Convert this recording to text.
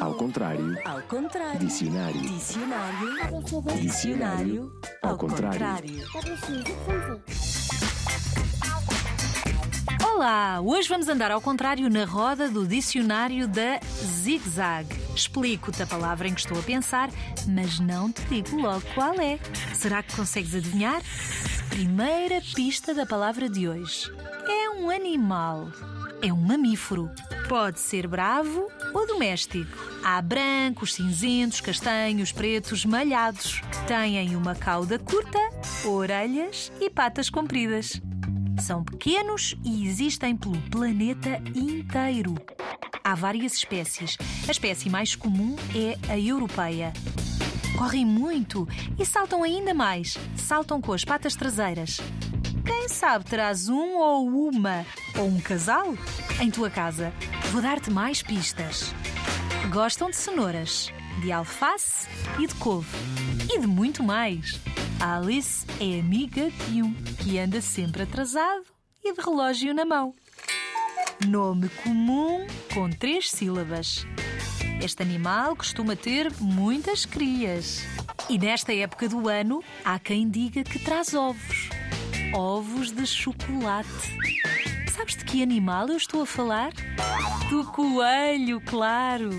Ao contrário. Ao contrário. Dicionário. Dicionário. Dicionário. Ao contrário. Olá! Hoje vamos andar ao contrário na roda do dicionário da Zig Zag. Explico-te a palavra em que estou a pensar, mas não te digo logo qual é. Será que consegues adivinhar? Primeira pista da palavra de hoje. É um animal. É um mamífero. Pode ser bravo ou doméstico. Há brancos, cinzentos, castanhos, pretos, malhados. Têm uma cauda curta, orelhas e patas compridas. São pequenos e existem pelo planeta inteiro. Há várias espécies. A espécie mais comum é a europeia. Correm muito e saltam ainda mais. Saltam com as patas traseiras. Quem sabe terás um ou uma ou um casal em tua casa. Vou dar-te mais pistas. Gostam de cenouras, de alface e de couve. E de muito mais. A Alice é amiga de um que anda sempre atrasado e de relógio na mão. Nome comum com três sílabas. Este animal costuma ter muitas crias. E nesta época do ano, há quem diga que traz ovos. Ovos de chocolate. Sabes de que animal eu estou a falar? Do coelho, claro!